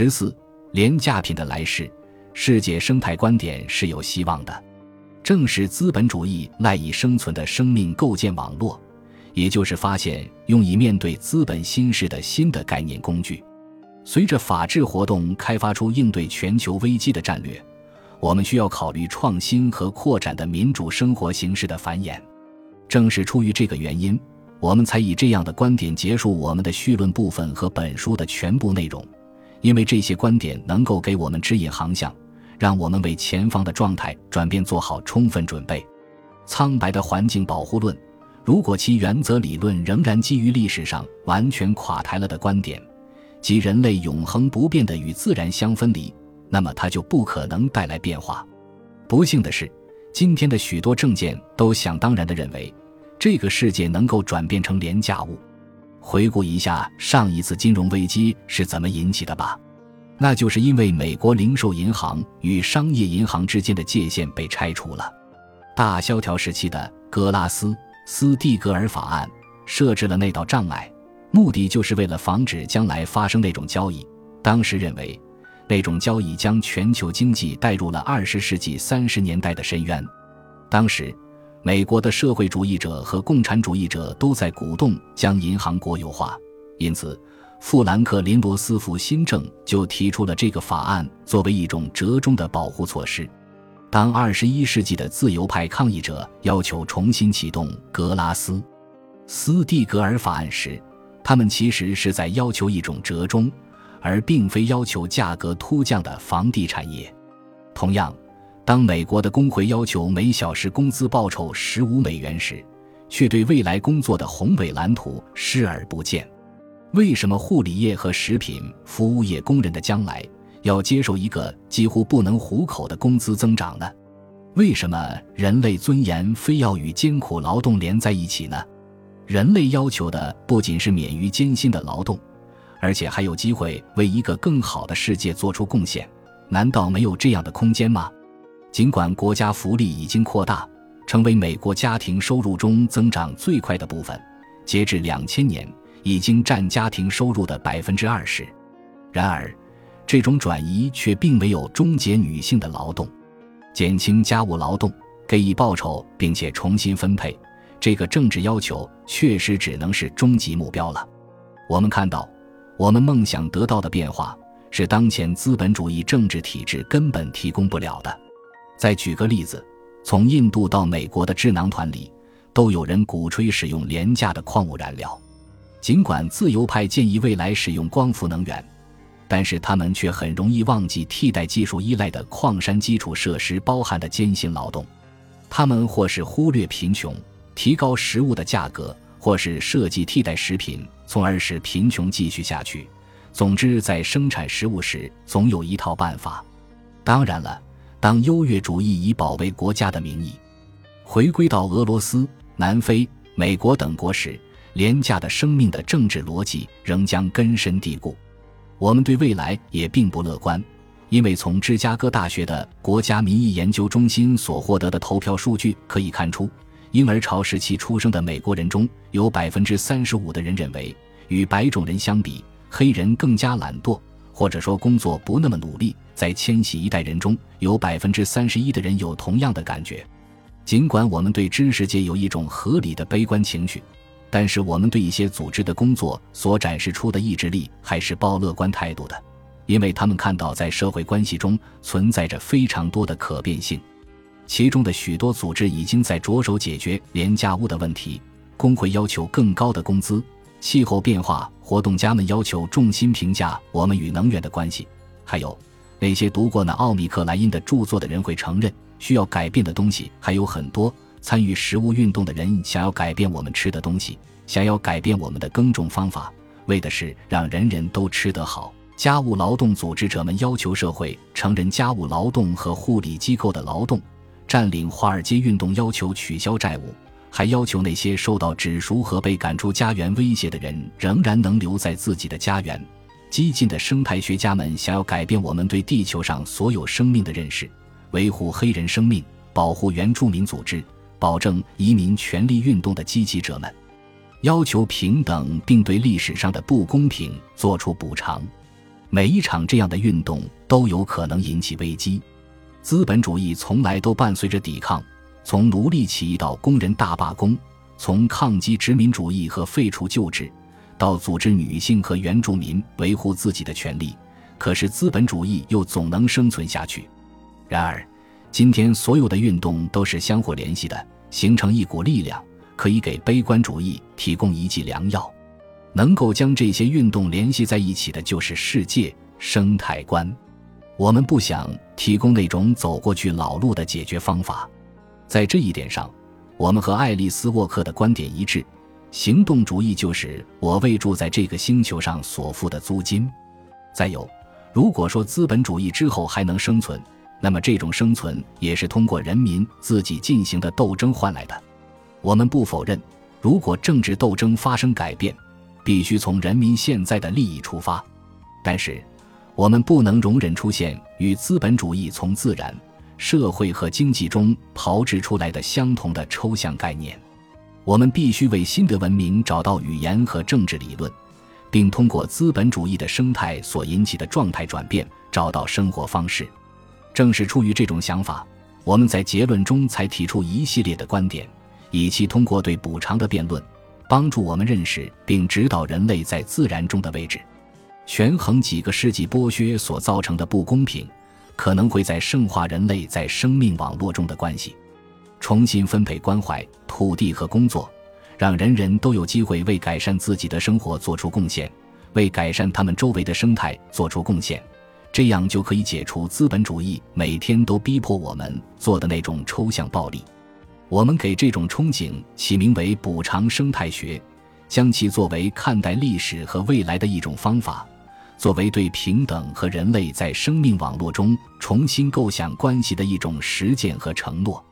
十四，廉价品的来世，世界生态观点是有希望的。正是资本主义赖以生存的生命构建网络，也就是发现用以面对资本新式的新的概念工具。随着法治活动开发出应对全球危机的战略，我们需要考虑创新和扩展的民主生活形式的繁衍。正是出于这个原因。我们才以这样的观点结束我们的绪论部分和本书的全部内容，因为这些观点能够给我们指引航向，让我们为前方的状态转变做好充分准备。苍白的环境保护论，如果其原则理论仍然基于历史上完全垮台了的观点，即人类永恒不变的与自然相分离，那么它就不可能带来变化。不幸的是，今天的许多政见都想当然地认为。这个世界能够转变成廉价物，回顾一下上一次金融危机是怎么引起的吧？那就是因为美国零售银行与商业银行之间的界限被拆除了。大萧条时期的格拉斯斯蒂格尔法案设置了那道障碍，目的就是为了防止将来发生那种交易。当时认为，那种交易将全球经济带入了二十世纪三十年代的深渊。当时。美国的社会主义者和共产主义者都在鼓动将银行国有化，因此，富兰克林·罗斯福新政就提出了这个法案作为一种折中的保护措施。当二十一世纪的自由派抗议者要求重新启动格拉斯斯蒂格尔法案时，他们其实是在要求一种折中，而并非要求价格突降的房地产业。同样。当美国的工会要求每小时工资报酬十五美元时，却对未来工作的宏伟蓝图视而不见。为什么护理业和食品服务业工人的将来要接受一个几乎不能糊口的工资增长呢？为什么人类尊严非要与艰苦劳动连在一起呢？人类要求的不仅是免于艰辛的劳动，而且还有机会为一个更好的世界做出贡献。难道没有这样的空间吗？尽管国家福利已经扩大，成为美国家庭收入中增长最快的部分，截至两千年已经占家庭收入的百分之二十。然而，这种转移却并没有终结女性的劳动，减轻家务劳动，给予报酬，并且重新分配。这个政治要求确实只能是终极目标了。我们看到，我们梦想得到的变化，是当前资本主义政治体制根本提供不了的。再举个例子，从印度到美国的智囊团里，都有人鼓吹使用廉价的矿物燃料。尽管自由派建议未来使用光伏能源，但是他们却很容易忘记替代技术依赖的矿山基础设施包含的艰辛劳动。他们或是忽略贫穷，提高食物的价格，或是设计替代食品，从而使贫穷继续下去。总之，在生产食物时，总有一套办法。当然了。当优越主义以保卫国家的名义回归到俄罗斯、南非、美国等国时，廉价的生命的政治逻辑仍将根深蒂固。我们对未来也并不乐观，因为从芝加哥大学的国家民意研究中心所获得的投票数据可以看出，婴儿潮时期出生的美国人中有百分之三十五的人认为，与白种人相比，黑人更加懒惰。或者说工作不那么努力，在千禧一代人中有百分之三十一的人有同样的感觉。尽管我们对知识界有一种合理的悲观情绪，但是我们对一些组织的工作所展示出的意志力还是抱乐观态度的，因为他们看到在社会关系中存在着非常多的可变性，其中的许多组织已经在着手解决廉价物的问题。工会要求更高的工资。气候变化活动家们要求重心评价我们与能源的关系，还有那些读过那奥米克莱因的著作的人会承认，需要改变的东西还有很多。参与食物运动的人想要改变我们吃的东西，想要改变我们的耕种方法，为的是让人人都吃得好。家务劳动组织者们要求社会承认家务劳动和护理机构的劳动。占领华尔街运动要求取消债务。还要求那些受到指赎和被赶出家园威胁的人仍然能留在自己的家园。激进的生态学家们想要改变我们对地球上所有生命的认识，维护黑人生命，保护原住民组织，保证移民权利运动的积极者们，要求平等，并对历史上的不公平做出补偿。每一场这样的运动都有可能引起危机。资本主义从来都伴随着抵抗，从奴隶起义到工人大罢工，从抗击殖民主义和废除旧制，到组织女性和原住民维护自己的权利。可是资本主义又总能生存下去。然而，今天所有的运动都是相互联系的，形成一股力量，可以给悲观主义提供一剂良药。能够将这些运动联系在一起的，就是世界生态观。我们不想提供那种走过去老路的解决方法。在这一点上，我们和爱丽丝·沃克的观点一致：行动主义就是我为住在这个星球上所付的租金。再有。如果说资本主义之后还能生存，那么这种生存也是通过人民自己进行的斗争换来的。我们不否认，如果政治斗争发生改变，必须从人民现在的利益出发。但是，我们不能容忍出现与资本主义从自然、社会和经济中炮制出来的相同的抽象概念。我们必须为新的文明找到语言和政治理论。并通过资本主义的生态所引起的状态转变，找到生活方式。正是出于这种想法，我们在结论中才提出一系列的观点，以期通过对补偿的辩论，帮助我们认识并指导人类在自然中的位置，权衡几个世纪剥削所造成的不公平，可能会在圣化人类在生命网络中的关系，重新分配关怀、土地和工作。让人人都有机会为改善自己的生活做出贡献，为改善他们周围的生态做出贡献，这样就可以解除资本主义每天都逼迫我们做的那种抽象暴力。我们给这种憧憬起名为“补偿生态学”，将其作为看待历史和未来的一种方法，作为对平等和人类在生命网络中重新构想关系的一种实践和承诺。